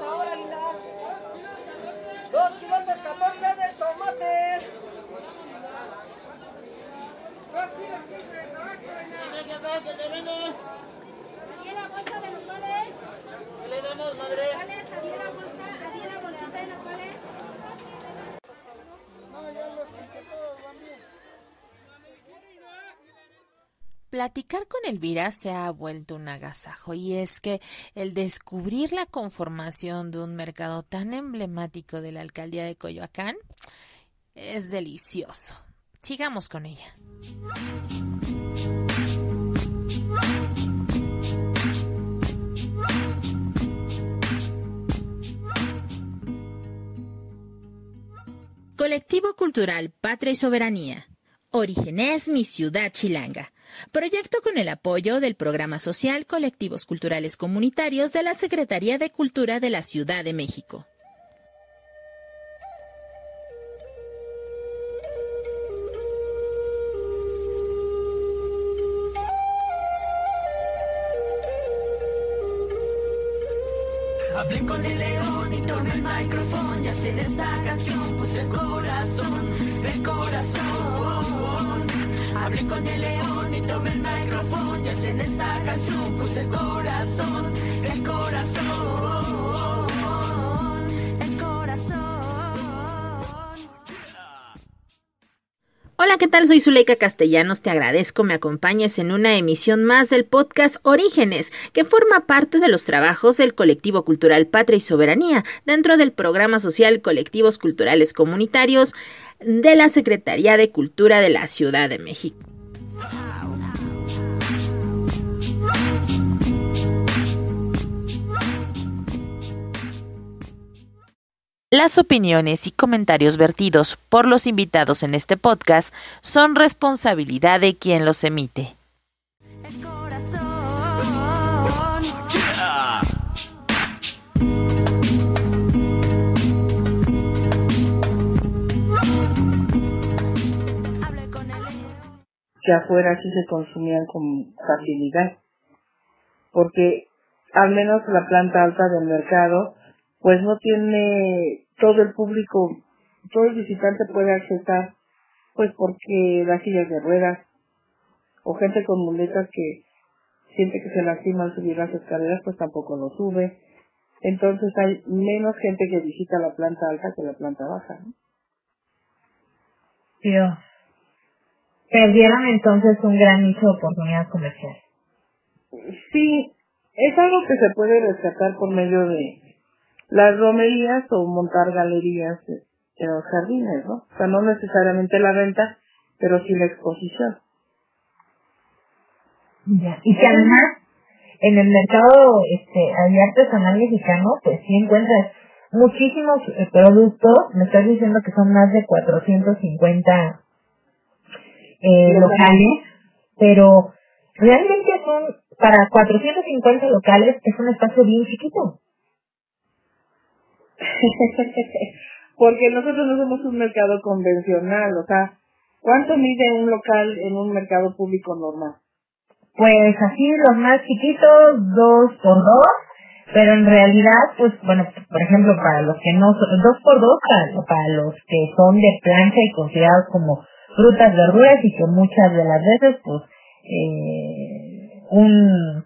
ahora, linda. Dos kilotes 14 de tomates. ¿Adiela bolsa de nopales? ¿Qué le damos, madre? ¿Adiela bolsa? Platicar con Elvira se ha vuelto un agasajo y es que el descubrir la conformación de un mercado tan emblemático de la alcaldía de Coyoacán es delicioso. Sigamos con ella. Colectivo Cultural Patria y Soberanía. Orígenes Mi Ciudad Chilanga. Proyecto con el apoyo del Programa Social Colectivos Culturales Comunitarios de la Secretaría de Cultura de la Ciudad de México. El corazón, el corazón. Hola, ¿qué tal? Soy Zuleika Castellanos. Te agradezco me acompañes en una emisión más del podcast Orígenes, que forma parte de los trabajos del colectivo cultural Patria y Soberanía dentro del programa social Colectivos Culturales Comunitarios de la Secretaría de Cultura de la Ciudad de México. Las opiniones y comentarios vertidos por los invitados en este podcast son responsabilidad de quien los emite. El corazón. Que afuera sí se consumían con facilidad. Porque al menos la planta alta del mercado, pues no tiene todo el público, todo el visitante puede accesar, pues porque las sillas de ruedas, o gente con muletas que siente que se lastima al subir las escaleras, pues tampoco lo sube. Entonces hay menos gente que visita la planta alta que la planta baja. ¿no? Dios. Perdieron entonces un gran nicho de oportunidad comercial. Sí, es algo que se puede rescatar por medio de las romerías o montar galerías en los jardines, ¿no? O sea, no necesariamente la venta, pero sí la exposición. Ya. Y que además, en el mercado este, de artesanal mexicano, pues sí encuentras muchísimos eh, productos. Me estás diciendo que son más de 450 eh, locales, pero realmente son, para 450 locales, es un espacio bien chiquito. Porque nosotros no somos un mercado convencional, o sea, ¿cuánto mide un local en un mercado público normal? Pues así los más chiquitos, dos por dos, pero en realidad, pues bueno, por ejemplo, para los que no son, dos por dos, para, los que son de plancha y considerados como frutas, verduras y que muchas de las veces, pues, eh, un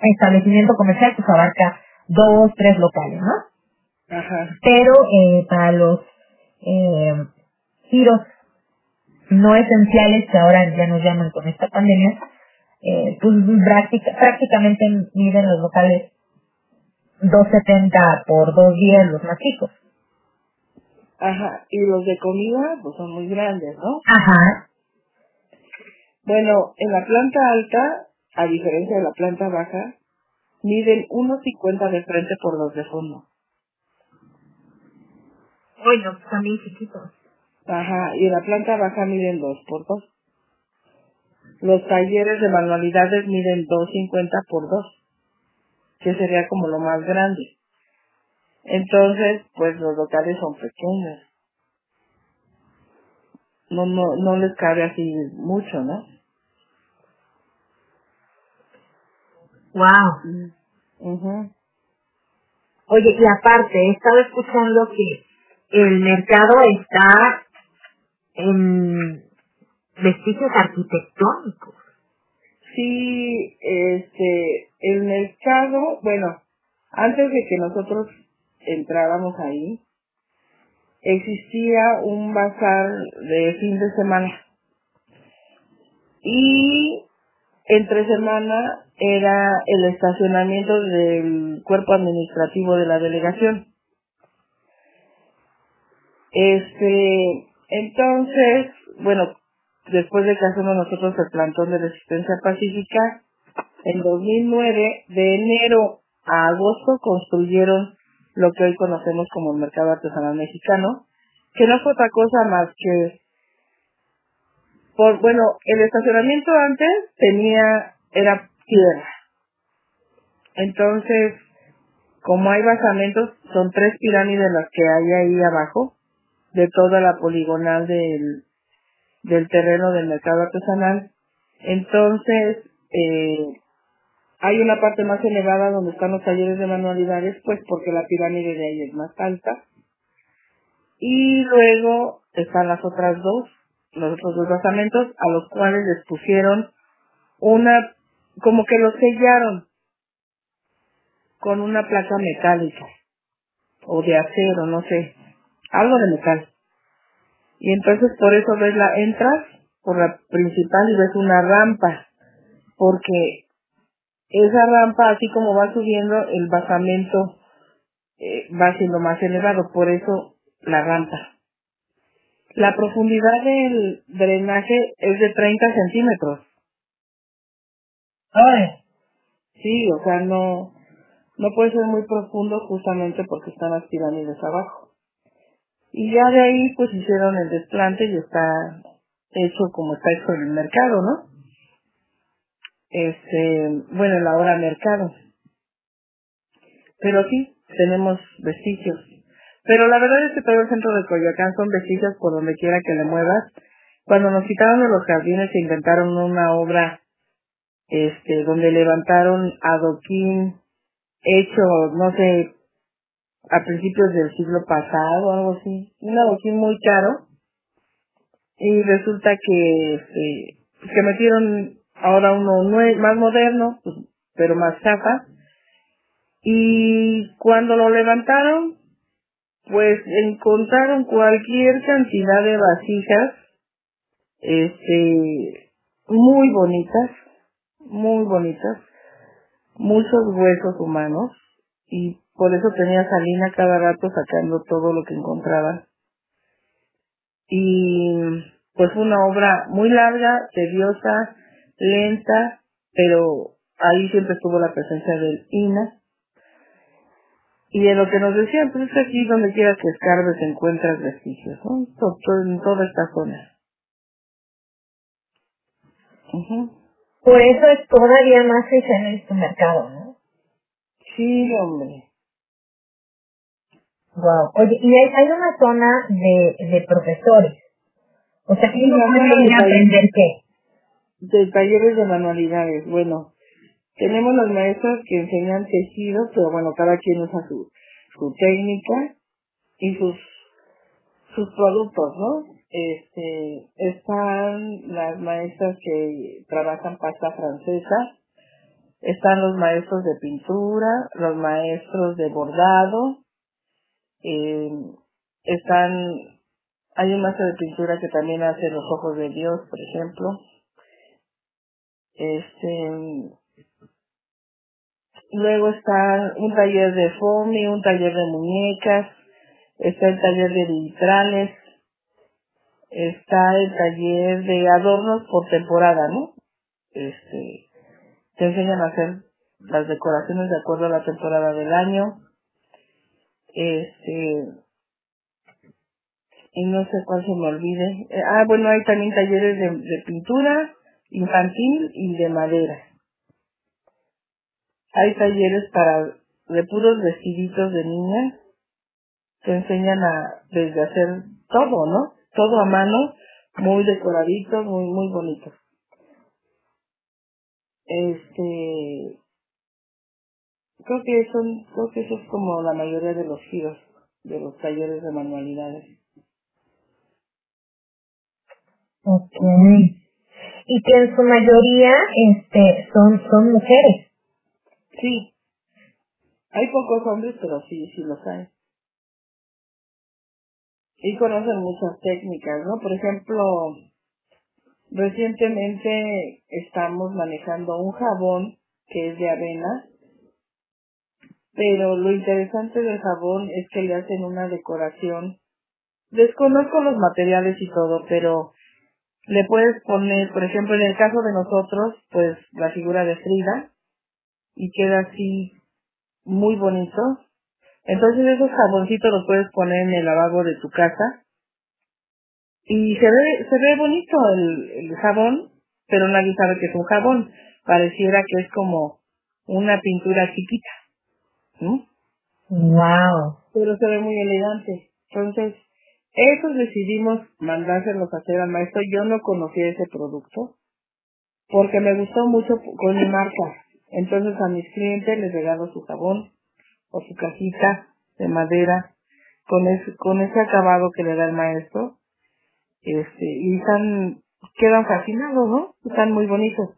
establecimiento comercial pues abarca dos, tres locales, ¿no? Ajá. Pero eh, para los eh, giros no esenciales que ahora ya nos llaman con esta pandemia, eh, pues práctica- prácticamente miden los locales 270 por 210 los más chicos. Ajá. Y los de comida, pues son muy grandes, ¿no? Ajá. Bueno, en la planta alta, a diferencia de la planta baja, miden 1.50 de frente por los de fondo. Bueno, también chiquitos. Ajá, y en la planta baja miden 2 por 2. Los talleres de manualidades miden 2.50 por 2, que sería como lo más grande. Entonces, pues los locales son pequeños. No, no, no les cabe así mucho, ¿no? Wow. Ujú. Oye, y aparte, he estado escuchando que el mercado está en vestigios arquitectónicos. Sí, este, el mercado, bueno, antes de que nosotros entráramos ahí, existía un bazar de fin de semana. Y entre semana era el estacionamiento del cuerpo administrativo de la delegación. Este, entonces, bueno, después de que hacemos nosotros el plantón de resistencia pacífica, en 2009, de enero a agosto, construyeron lo que hoy conocemos como el mercado artesanal mexicano, que no fue otra cosa más que, por, bueno, el estacionamiento antes tenía, era tierra. Entonces, como hay basamentos, son tres pirámides las que hay ahí abajo, de toda la poligonal del, del terreno del mercado artesanal. Entonces, eh, hay una parte más elevada donde están los talleres de manualidades, pues porque la pirámide de ahí es más alta. Y luego están las otras dos, los otros dos basamentos, a los cuales les pusieron una, como que los sellaron con una placa metálica o de acero, no sé, algo de metal. Y entonces por eso ves la entras por la principal y ves una rampa, porque esa rampa así como va subiendo el basamento eh, va siendo más elevado, por eso la rampa. La profundidad del drenaje es de 30 centímetros. Ay, Sí, o sea, no, no puede ser muy profundo justamente porque están las pirámides abajo. Y ya de ahí pues hicieron el desplante y está hecho como está hecho en el mercado, ¿no? Este, bueno, la hora mercado. Pero sí, tenemos vestigios. Pero la verdad es que todo el centro de Coyoacán son vestigios por donde quiera que le muevas. Cuando nos quitaron de los jardines se inventaron una obra este donde levantaron adoquín hecho, no sé, a principios del siglo pasado algo así, un adoquín muy caro y resulta que este, que metieron ahora uno nue- más moderno, pues, pero más chafa y cuando lo levantaron pues encontraron cualquier cantidad de vasijas este muy bonitas muy bonitas muchos huesos humanos y por eso tenía Salina cada rato sacando todo lo que encontraba y pues fue una obra muy larga tediosa lenta pero ahí siempre estuvo la presencia del INA y de lo que nos decían, pues es aquí donde quiera que escarbes encuentras vestigios, en toda esta zona. Ujú. por eso es todavía más en este mercado, ¿no? Sí, hombre. Wow. Oye, y hay, hay una zona de, de profesores. O sea, ellos no, pueden aprender qué. De talleres de manualidades, bueno, tenemos las maestras que enseñan tejido, pero bueno, cada quien usa su, su técnica y sus, sus productos, ¿no? Este, están las maestras que trabajan pasta francesa, están los maestros de pintura, los maestros de bordado, eh, están, hay un maestro de pintura que también hace los ojos de Dios, por ejemplo. Este, luego está un taller de foamy, un taller de muñecas, está el taller de vitrales, está el taller de adornos por temporada, ¿no? Este, te enseñan a hacer las decoraciones de acuerdo a la temporada del año. Este, y no sé cuál se me olvide. Eh, ah, bueno, hay también talleres de, pintura infantil y de madera. Hay talleres para de puros vestiditos de niña. Te enseñan a desde hacer todo, ¿no? Todo a mano, muy decoraditos, muy muy bonitos. Este Creo que son, creo que eso es como la mayoría de los giros de los talleres de manualidades. Ok. Y que en su mayoría este, son, son mujeres. Sí. Hay pocos hombres, pero sí, sí los hay. Y conocen muchas técnicas, ¿no? Por ejemplo, recientemente estamos manejando un jabón que es de avena, pero lo interesante del jabón es que le hacen una decoración. Desconozco los materiales y todo, pero le puedes poner, por ejemplo, en el caso de nosotros, pues la figura de Frida y queda así muy bonito. Entonces esos jaboncitos los puedes poner en el lavabo de tu casa y se ve se ve bonito el, el jabón, pero nadie sabe que es un jabón. Pareciera que es como una pintura chiquita. ¿No? Wow. Pero se ve muy elegante. Entonces, esos decidimos mandárselos a hacer al maestro. Yo no conocía ese producto porque me gustó mucho con mi marca. Entonces a mis clientes les regalo su jabón o su cajita de madera con ese, con ese acabado que le da el maestro. Este, y están, quedan fascinados, ¿no? Están muy bonitos.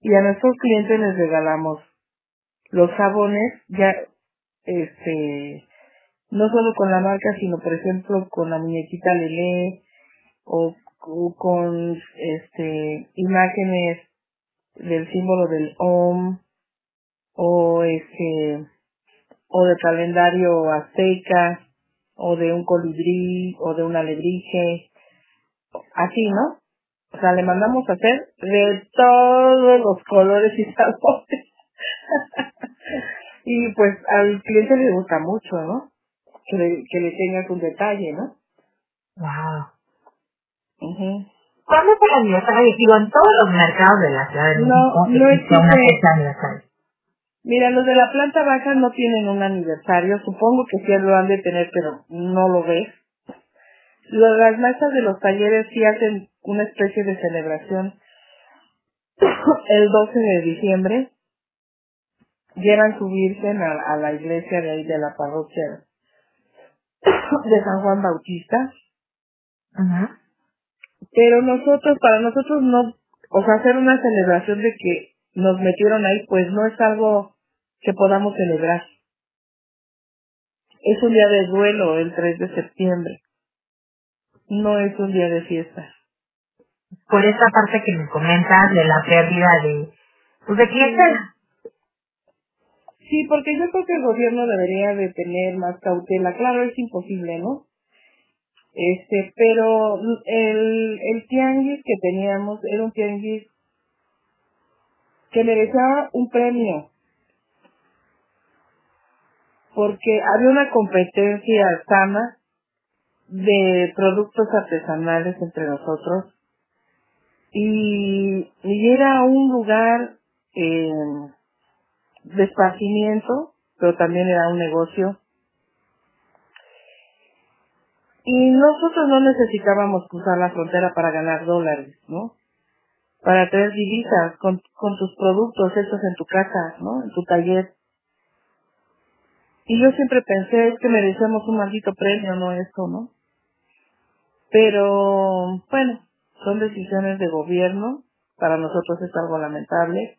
Y a nuestros clientes les regalamos los jabones, ya, este, no solo con la marca, sino por ejemplo con la muñequita Lele o, con este imágenes del símbolo del OM o este o de calendario azteca o de un colibrí o de un alebrije así no o sea le mandamos a hacer de todos los colores y sabores y pues al cliente le gusta mucho no que le, que le tengas un detalle no Wow. Ujú. ¿Cuándo es el aniversario? Digo, en todos los mercados de la Ciudad de No, México no existe una existe. fecha aniversario. Mira, los de la planta baja no tienen un aniversario, supongo que sí lo han de tener, pero no lo ves. Las mesas de los talleres sí hacen una especie de celebración el 12 de diciembre. Llevan su virgen a, a la iglesia de ahí de la parroquia de San Juan Bautista. Ajá. Pero nosotros, para nosotros no, o sea, hacer una celebración de que nos metieron ahí, pues no es algo que podamos celebrar. Es un día de duelo el 3 de septiembre. No es un día de fiesta. Por esta parte que me comentas de la pérdida de, pues de clientela. Sí, porque yo creo que el gobierno debería de tener más cautela. Claro, es imposible, ¿no? Este, pero el, el tianguis que teníamos era un tianguis que merecía un premio. Porque había una competencia sana de productos artesanales entre nosotros y, y era un lugar eh, de pero también era un negocio. Y nosotros no necesitábamos cruzar la frontera para ganar dólares, ¿no? Para traer divisas con, con tus productos hechos en tu casa, ¿no? En tu taller. Y yo siempre pensé, es que merecemos un maldito premio, no esto, ¿no? Pero, bueno, son decisiones de gobierno. Para nosotros es algo lamentable.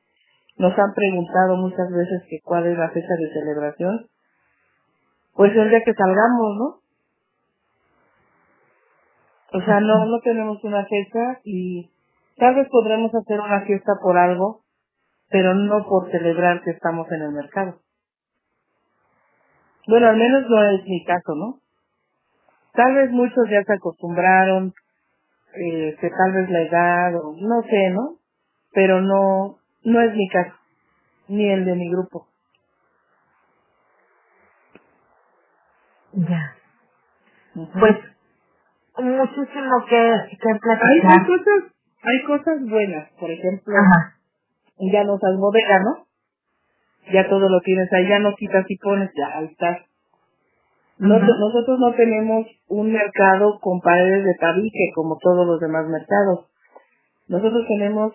Nos han preguntado muchas veces que cuál es la fecha de celebración. Pues el día que salgamos, ¿no? O sea, no, no tenemos una fecha y tal vez podremos hacer una fiesta por algo, pero no por celebrar que estamos en el mercado. Bueno, al menos no es mi caso, ¿no? Tal vez muchos ya se acostumbraron, eh, que tal vez la edad, o no sé, ¿no? Pero no, no es mi caso, ni el de mi grupo. Ya. Pues, muchísimo que, que hay, hay platicar. cosas, hay cosas buenas, por ejemplo, Ajá. ya no usas bodega, ¿no? Ya todo lo tienes ahí, ya no quitas y pones, ya ahí está. No- Ujú. Nosotros no tenemos un mercado con paredes de tabique como todos los demás mercados. Nosotros tenemos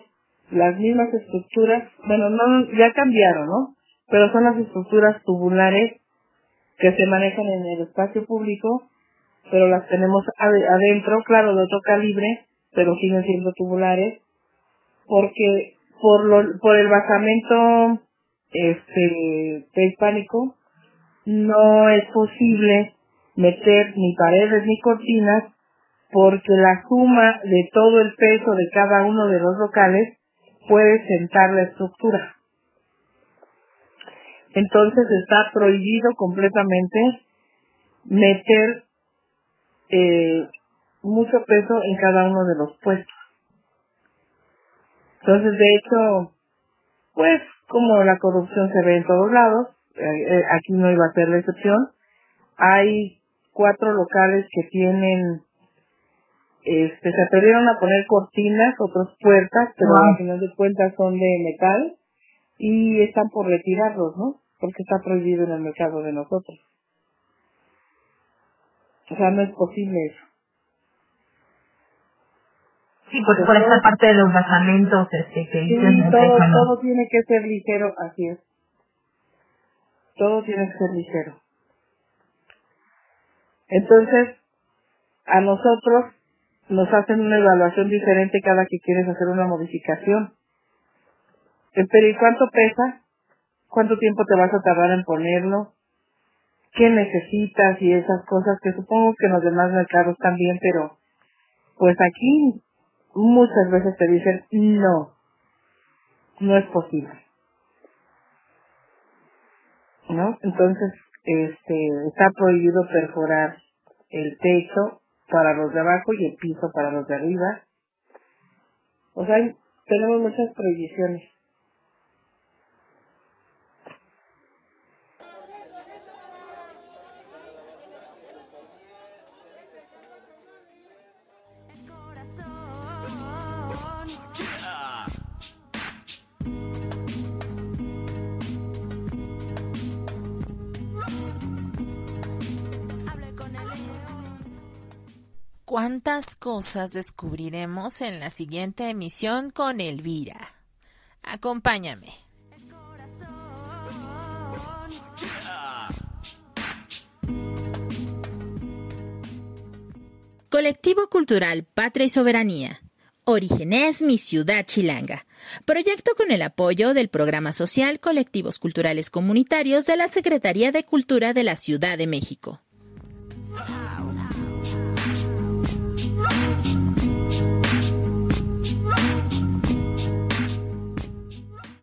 las mismas estructuras, bueno, no, ya cambiaron, ¿no? pero son las estructuras tubulares que se manejan en el espacio público, pero las tenemos adentro, claro, de otro calibre, pero siguen siendo tubulares, porque por, lo, por el basamento este, prehispánico no es posible meter ni paredes ni cortinas porque la suma de todo el peso de cada uno de los locales puede sentar la estructura. Entonces está prohibido completamente meter eh, mucho peso en cada uno de los puestos. Entonces, de hecho, pues como la corrupción se ve en todos lados, eh, eh, aquí no iba a ser la excepción, hay cuatro locales que tienen, este, se atrevieron a poner cortinas, otras puertas, pero al final de cuentas son de metal y están por retirarlos, ¿no? Porque está prohibido en el mercado de nosotros. O sea, no es posible eso. Sí, porque por esa parte de los basamentos este, que sí, todo, todo tiene que ser ligero, así es. Todo tiene que ser ligero. Entonces, a nosotros nos hacen una evaluación diferente cada que quieres hacer una modificación. Eh, pero ¿y cuánto pesa? ¿Cuánto tiempo te vas a tardar en ponerlo? ¿Qué necesitas? Y esas cosas que supongo que en los demás mercados también, pero pues aquí muchas veces te dicen no, no es posible. ¿No? Entonces, este, está prohibido perforar el techo para los de abajo y el piso para los de arriba. O sea, tenemos muchas prohibiciones. Cuántas cosas descubriremos en la siguiente emisión con Elvira. Acompáñame. Colectivo Cultural Patria y Soberanía. Orígenes Mi Ciudad Chilanga. Proyecto con el apoyo del Programa Social Colectivos Culturales Comunitarios de la Secretaría de Cultura de la Ciudad de México.